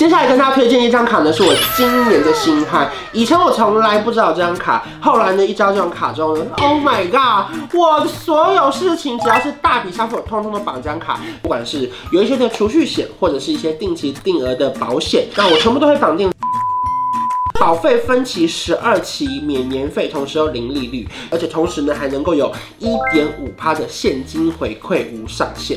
接下来跟大家推荐一张卡呢，是我今年的新汉。以前我从来不知道这张卡，后来呢，一招这张卡之后呢，Oh my god！我的所有事情只要是大笔消费，我通通都绑这张卡。不管是有一些的储蓄险，或者是一些定期定额的保险，那我全部都会绑定。保费分期十二期免年费，同时又零利率，而且同时呢还能够有一点五趴的现金回馈，无上限。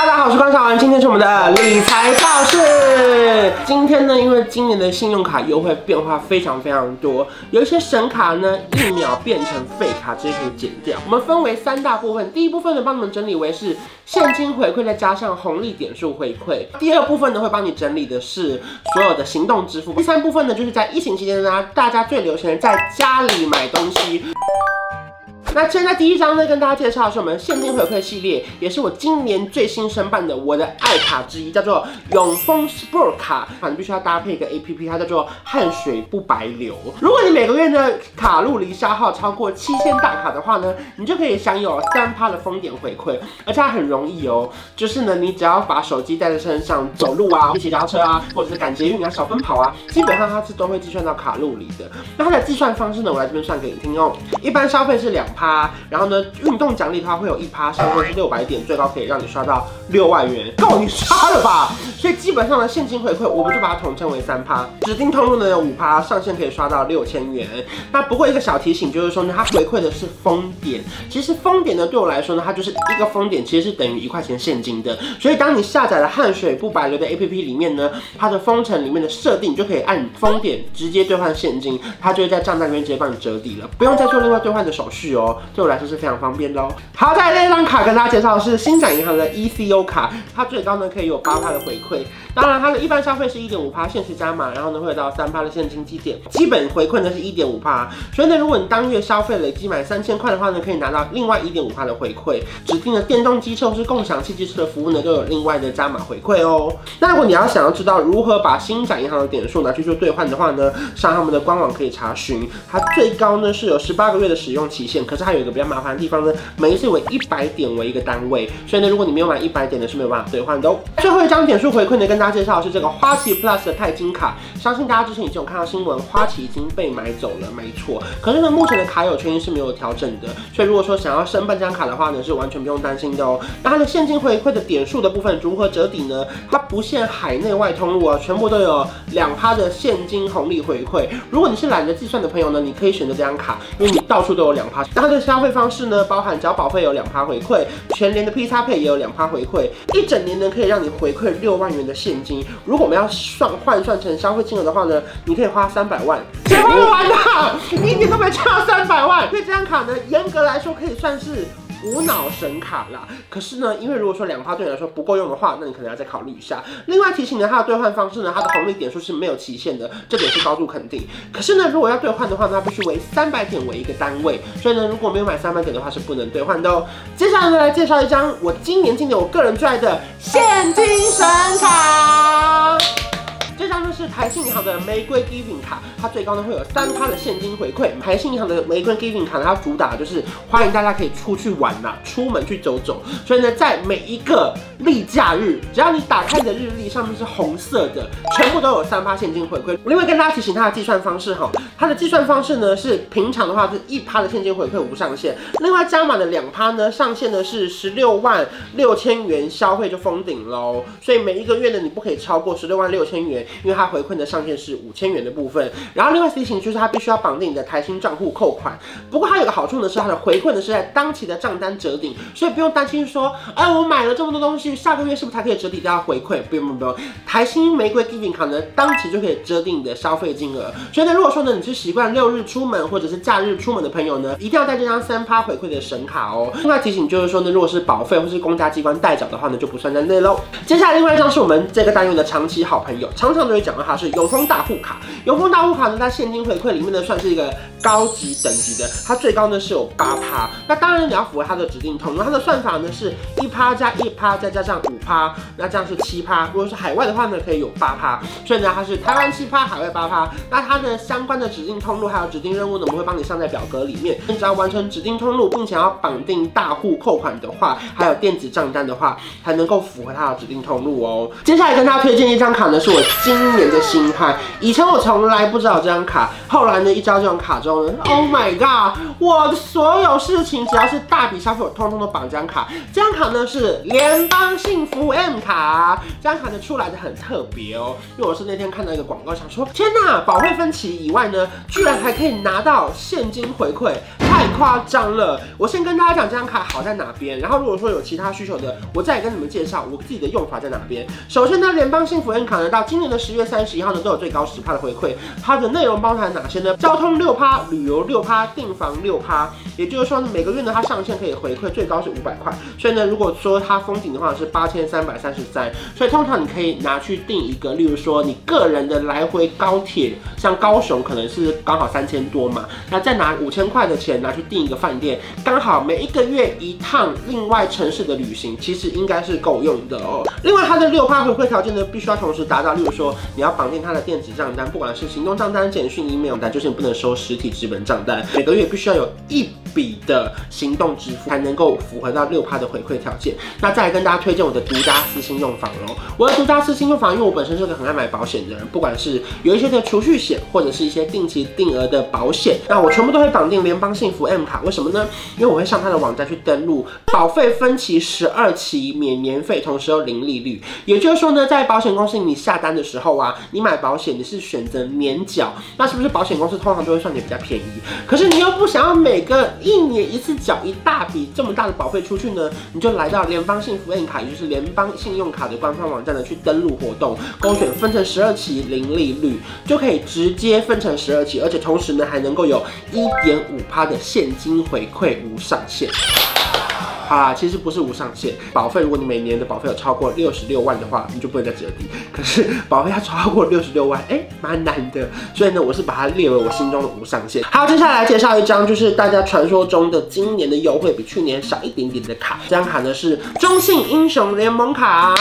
大家好，我是关韶文，今天是我们的理财教室。今天呢，因为今年的信用卡优惠变化非常非常多，有一些神卡呢，一秒变成废卡，直接可以剪掉。我们分为三大部分，第一部分呢，帮你们整理为是现金回馈，再加上红利点数回馈。第二部分呢，会帮你整理的是所有的行动支付。第三部分呢，就是在疫情期间呢，大家最流行的在家里买东西。那现在第一张呢，跟大家介绍的是我们现金回馈系列，也是我今年最新申办的我的爱卡之一，叫做永丰 Sport 卡。啊你必须要搭配一个 APP，它叫做汗水不白流。如果你每个月的卡路里消耗超过七千大卡的话呢，你就可以享有三趴的丰点回馈，而且它很容易哦，就是呢，你只要把手机带在身上走路啊，骑脚踏车啊，或者是赶捷运啊、小奔跑啊，基本上它是都会计算到卡路里的。那它的计算方式呢，我来这边算给你听哦。一般消费是两。趴，然后呢，运动奖励它会有一趴，上限是六百点，最高可以让你刷到六万元，够你刷了吧？所以基本上的现金回馈，我们就把它统称为三趴。指定通路呢有五趴，上限可以刷到六千元。那不过一个小提醒就是说呢，它回馈的是封点。其实封点呢对我来说呢，它就是一个封点，其实是等于一块钱现金的。所以当你下载了汗水不白流的 APP 里面呢，它的封城里面的设定就可以按封点直接兑换现金，它就会在账单里面直接帮你折抵了，不用再做另外兑换的手续哦。对我来说是非常方便的哦。好，再来这张卡跟大家介绍的是星展银行的 ECO 卡，它最高呢可以有八块的回馈。当然，它的一般消费是一点五趴限时加码，然后呢会有到三趴的现金积点，基本回馈呢是一点五趴。所以呢，如果你当月消费累计满三千块的话呢，可以拿到另外一点五趴的回馈。指定的电动机车或是共享汽机车的服务呢，都有另外的加码回馈哦。那如果你要想要知道如何把星展银行的点数拿去做兑换的话呢，上他们的官网可以查询。它最高呢是有十八个月的使用期限，可是它有一个比较麻烦的地方呢，每一次为一百点为一个单位，所以呢，如果你没有满一百点呢是没有办法兑换的哦。最后一张点数回馈呢，跟大家介绍的是这个花旗 Plus 的钛金卡，相信大家之前已经有看到新闻，花旗已经被买走了，没错。可是呢，目前的卡友权益是没有调整的，所以如果说想要申办这张卡的话呢，是完全不用担心的哦。那它的现金回馈的点数的部分如何折抵呢？它不限海内外通路啊，全部都有两趴的现金红利回馈。如果你是懒得计算的朋友呢，你可以选择这张卡，因为你到处都有两趴。那它的消费方式呢，包含缴保费有两趴回馈，全年的 PX Pay 也有两趴回馈，一整年呢可以让你回馈六万元的现金。如果我们要算换算成消费金额的话呢，你可以花三百万，谁花不完的？你一年都没赚到三百万，所以这张卡呢，严格来说可以算是。无脑神卡啦，可是呢，因为如果说两趴对你来说不够用的话，那你可能要再考虑一下。另外提醒呢，它的兑换方式呢，它的红利点数是没有期限的，这点是高度肯定。可是呢，如果要兑换的话呢，它必须为三百点为一个单位，所以呢，如果没有买三百点的话是不能兑换的哦。接下来呢，来介绍一张我今年今年我个人最爱的现金神卡。这张呢是台信银行的玫瑰 Giving 卡，它最高呢会有三趴的现金回馈。台信银行的玫瑰 Giving 卡呢，它主打就是欢迎大家可以出去玩呐，出门去走走。所以呢，在每一个例假日，只要你打开你的日历上面是红色的，全部都有三趴现金回馈。另外跟大家提醒它的计算方式哈，它的计算方式呢是平常的话是一趴的现金回馈无上限，另外加码的两趴呢上限呢是十六万六千元消费就封顶喽。所以每一个月呢你不可以超过十六万六千元。因为它回馈的上限是五千元的部分，然后另外提醒就是它必须要绑定你的台新账户扣款。不过它有个好处呢，是它的回馈呢是在当期的账单折抵，所以不用担心说，哎，我买了这么多东西，下个月是不是才可以折抵掉回馈？不用不用不用，台新玫瑰 Giving 卡呢，当期就可以折抵你的消费金额。所以呢，如果说呢你是习惯六日出门或者是假日出门的朋友呢，一定要带这张三趴回馈的神卡哦。另外提醒就是说呢，如果是保费或是公家机关代缴的话呢，就不算在内喽。接下来另外一张是我们这个单元的长期好朋友，常常。会讲到它是永丰大户卡，永丰大户卡呢，它现金回馈里面呢算是一个高级等级的，它最高呢是有八趴。那当然你要符合它的指定通路，它的算法呢是一趴加一趴再加上五趴，那这样是七趴。如果是海外的话呢，可以有八趴。所以呢，它是台湾七趴，海外八趴。那它的相关的指定通路还有指定任务呢，我们会帮你上在表格里面。你只要完成指定通路，并且要绑定大户扣款的话，还有电子账单的话，才能够符合它的指定通路哦。接下来跟大家推荐一张卡呢，是我今年的新欢。以前我从来不知道这张卡，后来呢，一招这张卡之后呢，Oh my god！我的所有事情只要是大笔消费，我通通都绑这张卡。这张卡呢是联邦幸福 M 卡，这张卡呢出来的很特别哦，因为我是那天看到一个广告，想说天哪，保费分期以外呢，居然还可以拿到现金回馈，太夸张了！我先跟大家讲这张卡好在哪边，然后如果说有其他需求的，我再跟你们介绍我自己的用法在哪边。首先呢，联邦幸福 N 卡呢到今年的十月三十一号呢都有最高十趴的回馈，它的内容包含哪些呢？交通六趴，旅游六趴，订房六趴，也就是说每个月呢它上限可以回馈最高是五百块，所以呢如果说它封顶的话是八千三百三十三，所以通常你可以拿去订一个，例如说你个人的来回高铁，像高雄可能是刚好三千多嘛，那再拿五千块的钱拿去订一个饭店，刚好每一个月一趟另外城市的旅行，其实应该是够用的哦。另外它的六趴回馈条件呢，必须要同时达到，例如说你要绑定它的电子账单，不管是行动账单、简讯、email 单，就是你不能收实体纸本账单，每个月必须要有一笔的行动支付，才能够符合到六趴的回馈条件。那再来跟大家推荐我的独家私信用房喽。我的独家私信用房，因为我本身是个很爱买保险的人，不管是有一些的储蓄险，或者是一些定期定额的保险，那我全部都会绑定联邦幸福 M 卡。为什么呢？因为我会上他的网站去登录，保费分期十二期免年费，同时又零利率。也就是说呢，在保险公司你下单的时候啊，你买保险你是选择年缴，那是不是保险公司通常都会算你比较便宜？可是你又不想要每个一年一次缴一大笔这么大的保费出去呢？你就来到联邦幸福 M 卡，也就是联邦信用卡的官方网站呢，去登录活动，勾选分成十二期零利率，就可以直接分成十二期，而且同时呢还能够有一点五趴的现金回馈，无上限。啊，其实不是无上限保费，如果你每年的保费有超过六十六万的话，你就不能再折抵。可是保费要超过六十六万，哎、蛮难的。所以呢，我是把它列为我心中的无上限。好，接下来介绍一张，就是大家传说中的今年的优惠比去年少一点点的卡。这张卡呢是中信英雄联盟卡，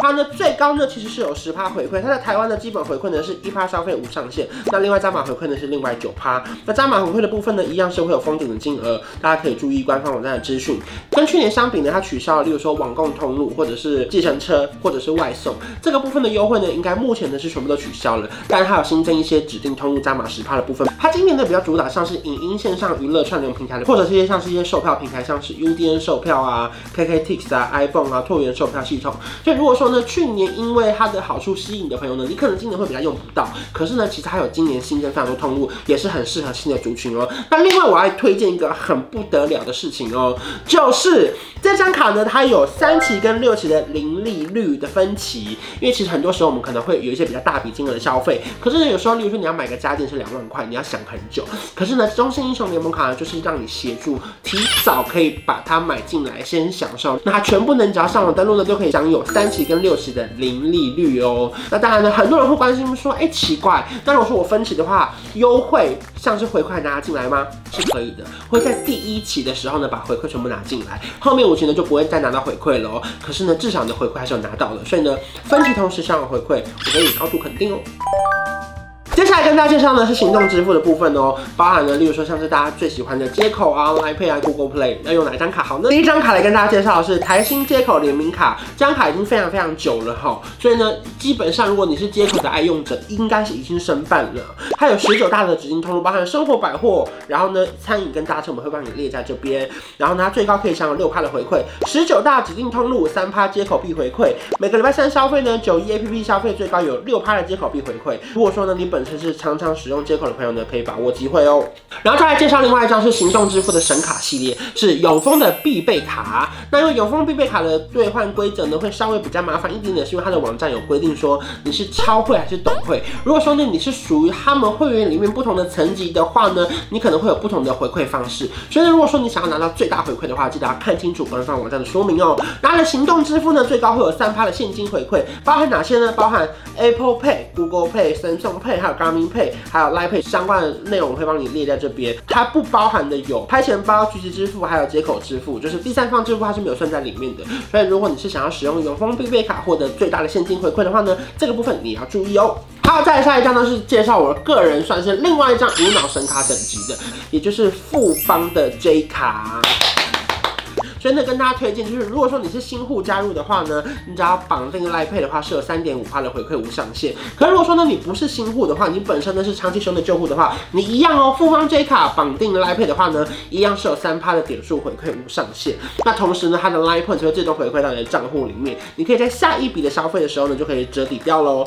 它呢最高呢其实是有十趴回馈，它在台湾的基本回馈呢是一趴消费无上限，那另外加码回馈呢是另外九趴。那加码回馈的部分呢，一样是会有封顶的金额，大家可以注意官方网站的资跟去年相比呢，它取消了，例如说网购通路或者是计程车或者是外送这个部分的优惠呢，应该目前呢是全部都取消了。但是它有新增一些指定通路加码十趴的部分。它今年呢比较主打像是影音线上娱乐串流平台的，或者是一些像是一些售票平台，像是 UDN 售票啊、KKTix 啊、iPhone 啊、拓元售票系统。所以如果说呢，去年因为它的好处吸引的朋友呢，你可能今年会比较用不到。可是呢，其实还有今年新增非常多通路，也是很适合新的族群哦。那另外我还推荐一个很不得了的事情哦。就是这张卡呢，它有三期跟六期的零利率的分期，因为其实很多时候我们可能会有一些比较大笔金额的消费，可是呢，有时候，例如说你要买个家电是两万块，你要想很久。可是呢，中信英雄联盟卡呢，就是让你协助提早可以把它买进来，先享受。那它全部能只要上网登录呢，都可以享有三期跟六期的零利率哦。那当然呢，很多人会关心说，哎、奇怪，那如果说我分期的话，优惠像是回馈拿进来吗？是可以的，会在第一期的时候呢，把回馈全部拿进来，后面五期呢就不会再拿到回馈了哦。可是呢，至少你的回馈还是有拿到的，所以呢，分期同时享有回馈，我给你高度肯定哦。接下来跟大家介绍呢是行动支付的部分哦，包含了例如说像是大家最喜欢的街口啊、Line Pay 啊、Google Play，要用哪一张卡好呢？第一张卡来跟大家介绍的是台新街口联名卡，这张卡已经非常非常久了哈，所以呢，基本上如果你是街口的爱用者，应该是已经申办了。它有十九大的指定通路，包含生活百货，然后呢，餐饮跟搭车我们会帮你列在这边，然后呢，它最高可以享有六趴的回馈，十九大指定通路三趴街口必回馈，每个礼拜三消费呢，九一 APP 消费最高有六趴的街口必回馈。如果说呢，你本身是常常使用接口的朋友呢，可以把握机会哦。然后再来介绍另外一张是行动支付的神卡系列，是永丰的必备卡。那因为永丰必备卡的兑换规则呢，会稍微比较麻烦一点点，是因为它的网站有规定说你是超会还是懂会。如果说呢你是属于他们会员里面不同的层级的话呢，你可能会有不同的回馈方式。所以呢，如果说你想要拿到最大回馈的话，记得要看清楚官方网站的说明哦。拿了行动支付呢，最高会有三趴的现金回馈，包含哪些呢？包含 Apple Pay、Google Pay、Samsung Pay，还有 Garmin Pay，还有 Line Pay 相关的内容，会帮你列在这边。它不包含的有拍钱包、即时支付，还有接口支付，就是第三方支付它是没有算在里面的。所以如果你是想要使用永丰必备卡获得最大的现金回馈的话呢，这个部分你要注意哦。好，再下一张呢是介绍我个人算是另外一张无脑神卡等级的，也就是富邦的 J 卡。所以呢，跟大家推荐就是，如果说你是新户加入的话呢，你只要绑定 Line Pay 的话，是有三点五趴的回馈无上限。可如果说呢，你不是新户的话，你本身呢是长期使用的旧户的话，你一样哦，富邦 J 卡绑定 Line Pay 的话呢，一样是有三趴的点数回馈无上限。那同时呢，它的 Line Point 会自动回馈到你的账户里面，你可以在下一笔的消费的时候呢，就可以折抵掉喽。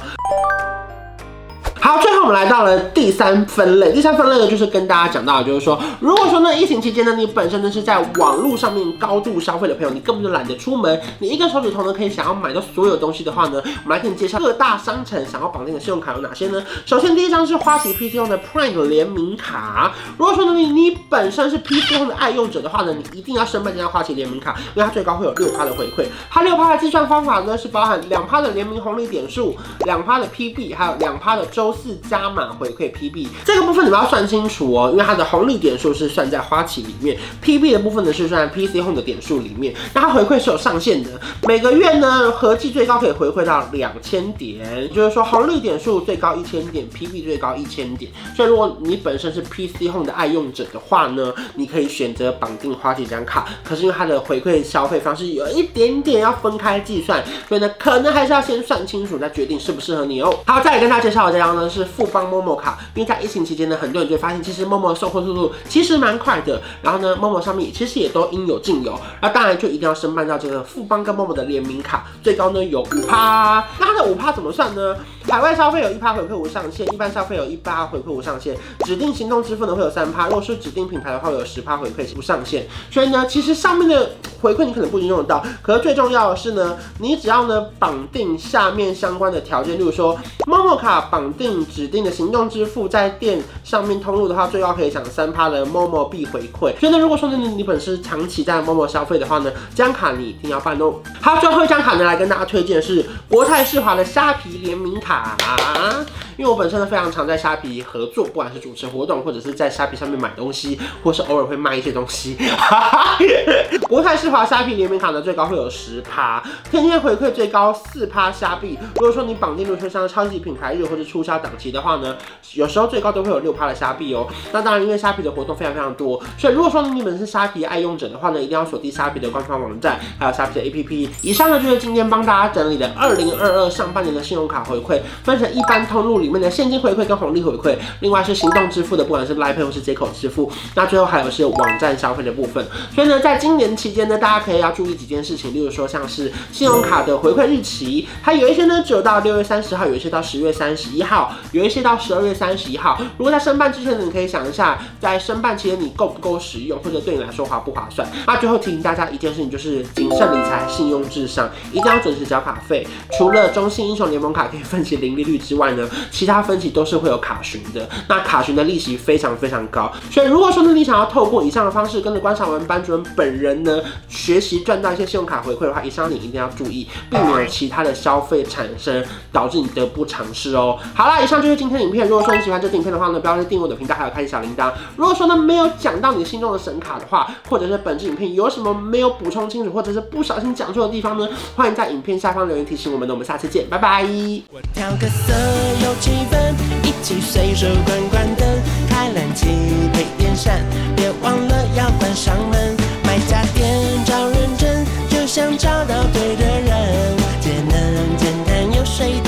好，最后我们来到了第三分类。第三分类呢，就是跟大家讲到的，就是说，如果说呢，疫情期间呢，你本身呢是在网络上面高度消费的朋友，你根本就懒得出门，你一个手指头呢可以想要买到所有东西的话呢，我们来给你介绍各大商城想要绑定的信用卡有哪些呢？首先第一张是花旗 PC 用的 Prime 联名卡。如果说呢你你本身是 PC 用的爱用者的话呢，你一定要申办这张花旗联名卡，因为它最高会有六趴的回馈。它六趴的计算方法呢是包含两趴的联名红利点数，两趴的 PB，还有两趴的周是加码回馈 PB 这个部分你们要算清楚哦，因为它的红利点数是算在花旗里面，PB 的部分呢是算在 PC Home 的点数里面。那它回馈是有上限的，每个月呢合计最高可以回馈到两千点，就是说红利点数最高一千点，PB 最高一千点。所以如果你本身是 PC Home 的爱用者的话呢，你可以选择绑定花旗这张卡。可是因为它的回馈消费方式有一点点要分开计算，所以呢可能还是要先算清楚再决定适不适合你哦。好，再来跟大家介绍的这张呢是富邦 Momo 卡，因为在疫情期间呢，很多人就发现，其实 Momo 的收货速度其实蛮快的。然后呢，Momo 上面其实也都应有尽有。那当然就一定要申办到这个富邦跟 Momo 的联名卡，最高呢有五趴。那它的五趴怎么算呢？海外消费有一趴回馈无上限，一般消费有一趴回馈无上限，指定行动支付呢会有三趴，如果是指定品牌的话有十趴回馈无上限。所以呢，其实上面的回馈你可能不一定用得到，可是最重要的是呢，你只要呢绑定下面相关的条件，例如说 Momo 卡绑定指定的行动支付在店上面通路的话，最高可以享三趴的 Momo 币回馈。所以呢，如果说呢你本身长期在 Momo 消费的话呢，这张卡你一定要办哦。好，最后一张卡呢来跟大家推荐是国泰世华的虾皮联名卡。因为我本身呢非常常在虾皮合作，不管是主持活动，或者是在虾皮上面买东西，或是偶尔会卖一些东西。国泰世华虾皮联名卡呢，最高会有十趴，天天回馈最高四趴虾币。如果说你绑定入圈像超级品牌日或者促销档期的话呢，有时候最高都会有六趴的虾币哦。那当然，因为虾皮的活动非常非常多，所以如果说你们是虾皮爱用者的话呢，一定要锁定虾皮的官方网站，还有虾皮的 APP。以上呢就是今天帮大家整理的二零二二上半年的信用卡回馈。分成一般通路里面的现金回馈跟红利回馈，另外是行动支付的，不管是 Line Pay 或是接口支付，那最后还有是网站消费的部分。所以呢，在今年期间呢，大家可以要注意几件事情，例如说像是信用卡的回馈日期，它有一些呢只有到六月三十号，有一些到十月三十一号，有一些到十二月三十一号。如果在申办之前呢，你可以想一下，在申办期间你够不够使用，或者对你来说划不划算。那最后提醒大家一件事情，就是谨慎理财，信用至上，一定要准时缴卡费。除了中信英雄联盟卡可以分期零利率之外呢，其他分期都是会有卡寻的。那卡寻的利息非常非常高，所以如果说呢，你想要透过以上的方式跟着关韶文班主任本人呢学习赚到一些信用卡回馈的话，以上你一定要注意，避免其他的消费产生，导致你得不偿失哦。好啦，以上就是今天的影片。如果说你喜欢这影片的话呢，不要忘订阅我的频道，还有开启小铃铛。如果说呢没有讲到你心中的神卡的话，或者是本支影片有什么没有补充清楚，或者是不小心讲错的地方呢，欢迎在影片下方留言提醒我们。那我们下次见，拜拜。气氛，一起随手关关灯，开冷气配电扇，别忘了要关上门。买家电找认真，就像找到对的人，节能、简单又水。